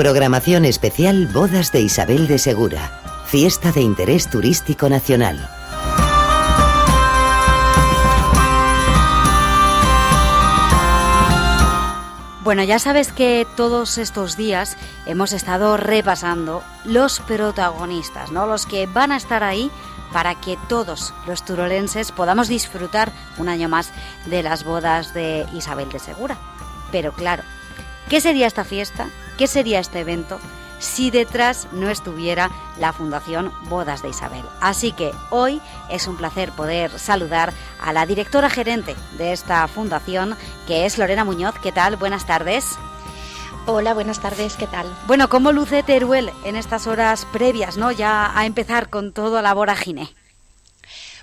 Programación especial Bodas de Isabel de Segura. Fiesta de Interés Turístico Nacional. Bueno, ya sabes que todos estos días hemos estado repasando los protagonistas, ¿no? Los que van a estar ahí para que todos los turolenses podamos disfrutar un año más de las bodas de Isabel de Segura. Pero claro, ¿qué sería esta fiesta? ¿Qué sería este evento? si detrás no estuviera la Fundación Bodas de Isabel. Así que hoy es un placer poder saludar a la directora gerente de esta fundación, que es Lorena Muñoz. ¿Qué tal? Buenas tardes. Hola, buenas tardes, ¿qué tal? Bueno, ¿cómo luce Teruel en estas horas previas, no? Ya a empezar con todo la vorágine.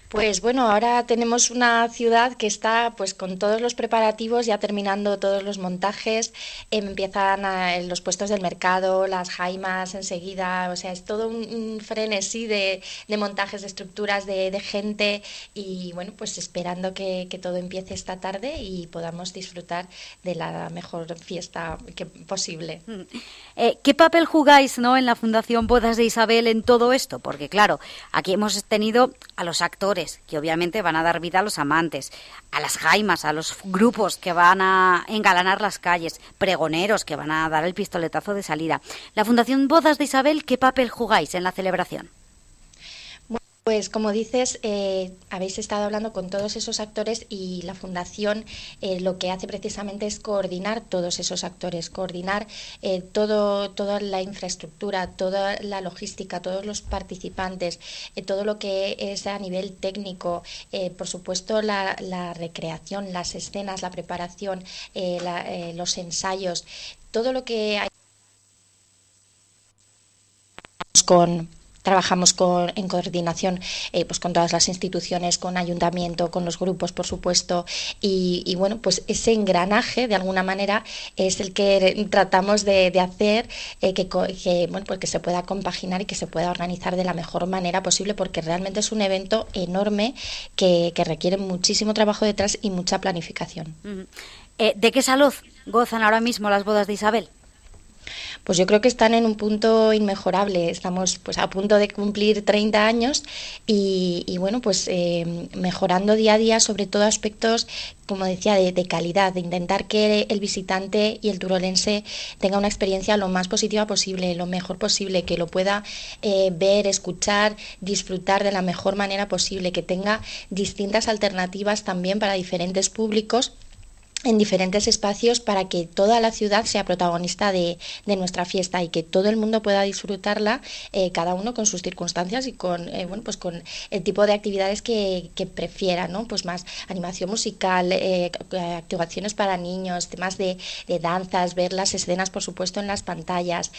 Pues bueno, ahora tenemos una ciudad que está pues con todos los preparativos, ya terminando todos los montajes, em, empiezan los puestos del mercado, las jaimas enseguida, o sea, es todo un, frenesí de, montajes, de estructuras, de, gente y bueno, pues esperando que, todo empiece esta tarde y podamos disfrutar de la mejor fiesta que, posible. Mm. Eh, ¿Qué papel jugáis ¿no? en la Fundación Bodas de Isabel en todo esto? Porque claro, aquí hemos tenido a los actores, que obviamente van a dar vida a los amantes, a las jaimas, a los grupos que van a engalanar las calles, pregoneros que van a dar el pistoletazo de salida. La Fundación Bodas de Isabel, ¿qué papel jugáis en la celebración? Pues como dices, eh, habéis estado hablando con todos esos actores y la Fundación eh, lo que hace precisamente es coordinar todos esos actores, coordinar eh, todo, toda la infraestructura, toda la logística, todos los participantes, todo lo que es a nivel técnico, por supuesto la, recreación, las escenas, la preparación, los ensayos, todo lo que hay con Trabajamos con, en coordinación eh, pues con todas las instituciones, con ayuntamiento, con los grupos, por supuesto, y, bueno, pues ese engranaje de alguna manera es el que tratamos de, hacer eh, que, bueno, pues que se pueda compaginar y que se pueda organizar de la mejor manera posible, porque realmente es un evento enorme que, requiere muchísimo trabajo detrás y mucha planificación. Eh, ¿De qué salud gozan ahora mismo las bodas de Isabel? Pues yo creo que están en un punto inmejorable. Estamos pues a punto de cumplir 30 años y, bueno, pues eh, mejorando día a día sobre todo aspectos, como decía, de, calidad, de intentar que el visitante y el turolense tenga una experiencia lo más positiva posible, lo mejor posible, que lo pueda eh, ver, escuchar, disfrutar de la mejor manera posible, que tenga distintas alternativas también para diferentes públicos en diferentes espacios para que toda la ciudad sea protagonista de, nuestra fiesta y que todo el mundo pueda disfrutarla, eh, cada uno con sus circunstancias y con, eh, bueno, pues con el tipo de actividades que, prefiera, ¿no? Pues más animación musical, eh, actuaciones para niños, temas de, danzas, ver las escenas, por supuesto, en las pantallas,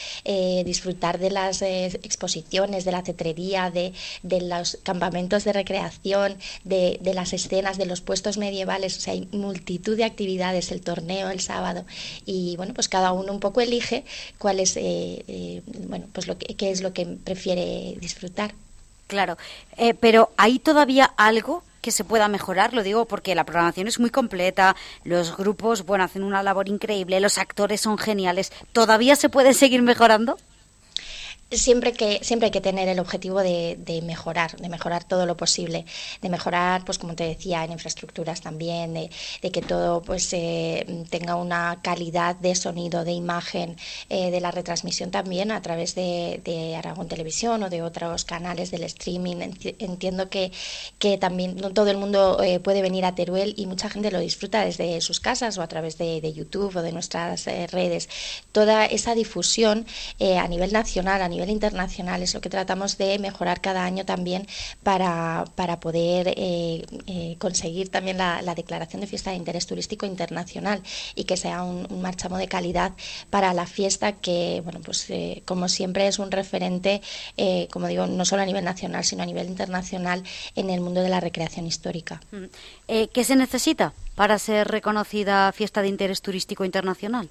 disfrutar de las exposiciones, de la cetrería, de, de, los campamentos de recreación, de, de las escenas, de los puestos medievales, o sea, hay multitud de actividades el torneo el sábado y bueno, pues cada uno un poco elige cuál es, eh, eh, bueno, pues lo que, qué es lo que prefiere disfrutar. Claro, eh, pero ¿hay todavía algo que se pueda mejorar, lo digo porque la programación es muy completa, los grupos, bueno, hacen una labor increíble, los actores son geniales, ¿todavía se puede seguir mejorando? Siempre que siempre hay que tener el objetivo de, de, mejorar de mejorar todo lo posible de mejorar pues como te decía en infraestructuras también de, que todo pues eh, tenga una calidad de sonido de imagen eh, de la retransmisión también a través de, de, Aragón Televisión o de otros canales del streaming. Entiendo que, que también no todo el mundo eh, puede venir a Teruel y mucha gente lo disfruta desde sus casas o a través de, YouTube o de nuestras redes. Toda esa difusión a nivel nacional a nivel nivel internacional. Es lo que tratamos de mejorar cada año también para, para poder eh, eh, conseguir también la, declaración de fiesta de interés turístico internacional y que sea un, marchamo de calidad para la fiesta que, bueno, pues eh, como siempre es un referente, como digo, no solo a nivel nacional, sino a nivel internacional en el mundo de la recreación histórica. Mm. ¿Qué se necesita para ser reconocida fiesta de interés turístico internacional?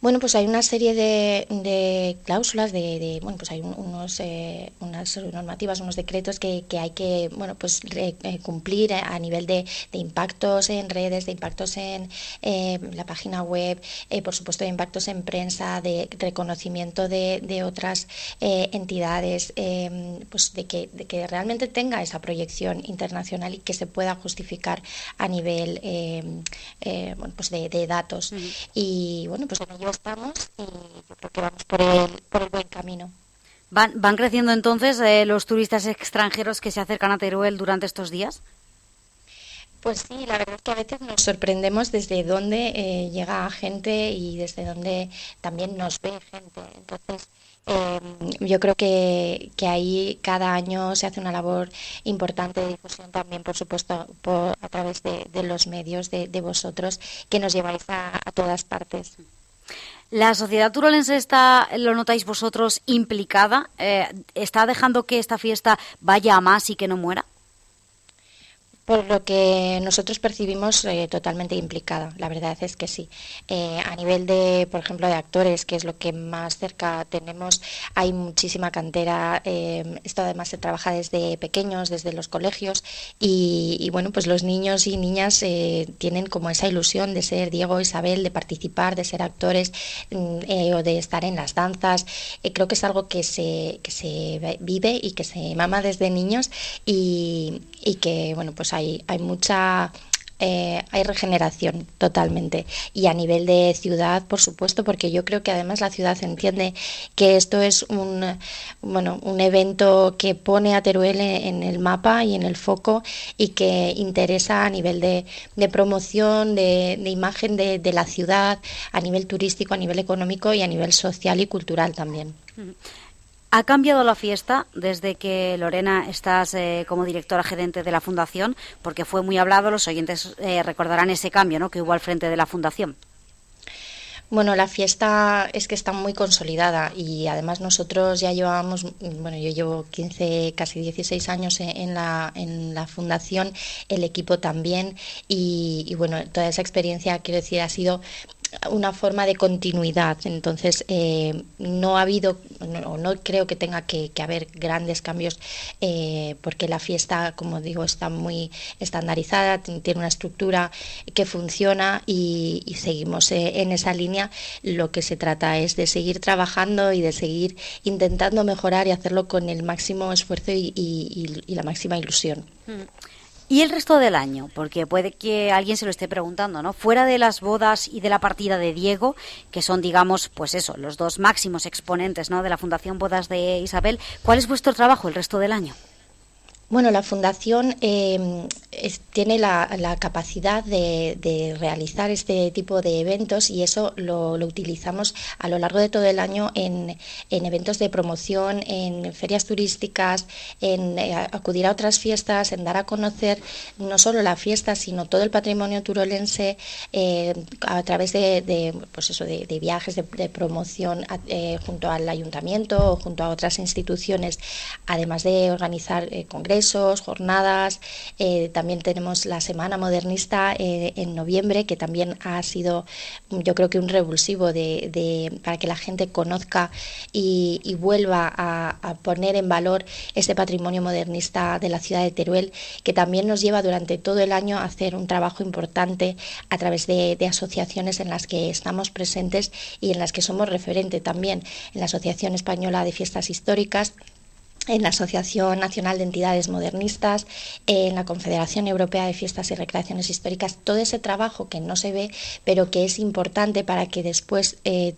Bueno, pues hay una serie de, cláusulas, de, bueno, pues hay unos, eh, unas normativas, unos decretos que, hay que, bueno, pues eh, cumplir a nivel de, impactos en redes, de impactos en eh, la página web, por supuesto de impactos en prensa, de reconocimiento de, otras entidades, pues de que, de que realmente tenga esa proyección internacional y que se pueda justificar a nivel bueno, pues de, datos. Y bueno, pues en ello estamos y yo creo que vamos por el, por el buen camino. ¿Van, van creciendo entonces eh, los turistas extranjeros que se acercan a Teruel durante estos días? Pues sí, la verdad es que a veces nos sorprendemos desde dónde eh, llega gente y desde dónde también nos ve gente. Entonces, eh, yo creo que, que, ahí cada año se hace una labor importante de difusión también, por supuesto, por, a través de, los medios de, vosotros que nos lleváis a, a todas partes. ¿La sociedad turolense está, lo notáis vosotros, implicada? Eh, ¿Está dejando que esta fiesta vaya a más y que no muera? Por lo que nosotros percibimos eh, totalmente implicada, la verdad es que sí. Eh, a nivel de, por ejemplo, de actores, que es lo que más cerca tenemos, hay muchísima cantera. Eh, esto además se trabaja desde pequeños, desde los colegios, y, bueno, pues los niños y niñas tienen como esa ilusión de ser Diego, Isabel, de participar, de ser actores mm, o de estar en las danzas. creo que es algo que se, que se vive y que se mama desde niños y, y que, bueno, pues hay mucha eh, hay regeneración totalmente. Y a nivel de ciudad, por supuesto, porque yo creo que además la ciudad entiende que esto es un, bueno, un evento que pone a Teruel en el mapa y en el foco y que interesa a nivel de, promoción, de, imagen de, de, la ciudad, a nivel turístico, a nivel económico y a nivel social y cultural también. ¿Ha cambiado la fiesta desde que Lorena estás eh, como directora gerente de la Fundación? Porque fue muy hablado, los oyentes eh, recordarán ese cambio ¿no? que hubo al frente de la Fundación. Bueno, la fiesta es que está muy consolidada y además nosotros ya llevábamos, bueno, yo llevo 15, casi 16 años en la, en la fundación, el equipo también y, y bueno, toda esa experiencia, quiero decir, ha sido una forma de continuidad. Entonces, eh, no ha habido, no, no creo que tenga que, haber grandes cambios, eh, porque la fiesta, como digo, está muy estandarizada, tiene una estructura que funciona y, seguimos eh, en esa línea. Lo que se trata es de seguir trabajando y de seguir intentando mejorar y hacerlo con el máximo esfuerzo y, la máxima ilusión. Mm. Y el resto del año, porque puede que alguien se lo esté preguntando, ¿no? Fuera de las bodas y de la partida de Diego, que son, digamos, pues eso, los dos máximos exponentes, ¿no? De la Fundación Bodas de Isabel, ¿cuál es vuestro trabajo el resto del año? Bueno, la Fundación eh, tiene la, capacidad de, realizar este tipo de eventos y eso lo, utilizamos a lo largo de todo el año en, eventos de promoción, en ferias turísticas, en eh, acudir a otras fiestas, en dar a conocer no solo la fiesta, sino todo el patrimonio turolense eh, a través de, pues eso, de, viajes de, promoción junto al ayuntamiento o junto a otras instituciones, además de organizar congresos jornadas. Eh, también tenemos la Semana Modernista eh, en noviembre, que también ha sido, yo creo que un revulsivo de, para que la gente conozca y, vuelva a, poner en valor ese patrimonio modernista de la ciudad de Teruel, que también nos lleva durante todo el año a hacer un trabajo importante a través de, de asociaciones en las que estamos presentes y en las que somos referente también en la Asociación Española de Fiestas Históricas en la Asociación Nacional de Entidades Modernistas, en la Confederación Europea de Fiestas y Recreaciones Históricas, todo ese trabajo que no se ve, pero que es importante para que después eh,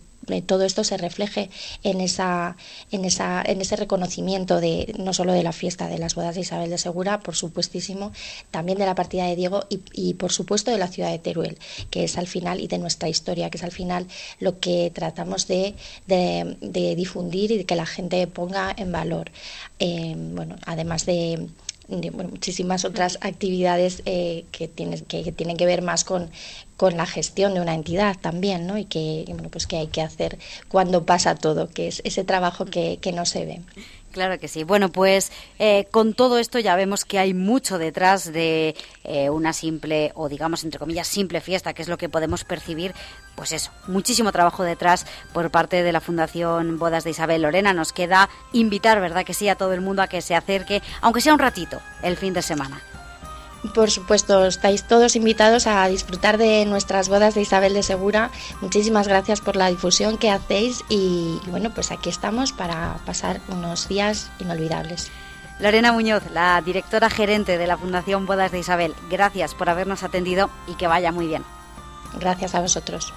todo esto se refleje en esa, en esa, en ese reconocimiento de no solo de la fiesta de las bodas de Isabel de Segura, por supuestísimo, también de la partida de Diego y, por supuesto de la ciudad de Teruel, que es al final, y de nuestra historia, que es al final lo que tratamos de, difundir y de que la gente ponga en valor. Eh, bueno, además de muchísimas otras actividades eh, que, tienen, que, tienen que ver más con, con la gestión de una entidad también, ¿no? Y que, bueno, pues que hay que hacer cuando pasa todo, que es ese trabajo que, que no se ve. Claro que sí. Bueno, pues eh, con todo esto ya vemos que hay mucho detrás de eh, una simple, o digamos entre comillas, simple fiesta, que es lo que podemos percibir. Pues eso, muchísimo trabajo detrás por parte de la Fundación Bodas de Isabel Lorena. Nos queda invitar, ¿verdad que sí?, a todo el mundo a que se acerque, aunque sea un ratito, el fin de semana. Por supuesto, estáis todos invitados a disfrutar de nuestras bodas de Isabel de Segura. Muchísimas gracias por la difusión que hacéis y, bueno, pues aquí estamos para pasar unos días inolvidables. Lorena Muñoz, la directora gerente de la Fundación Bodas de Isabel, gracias por habernos atendido y que vaya muy bien. Gracias a vosotros.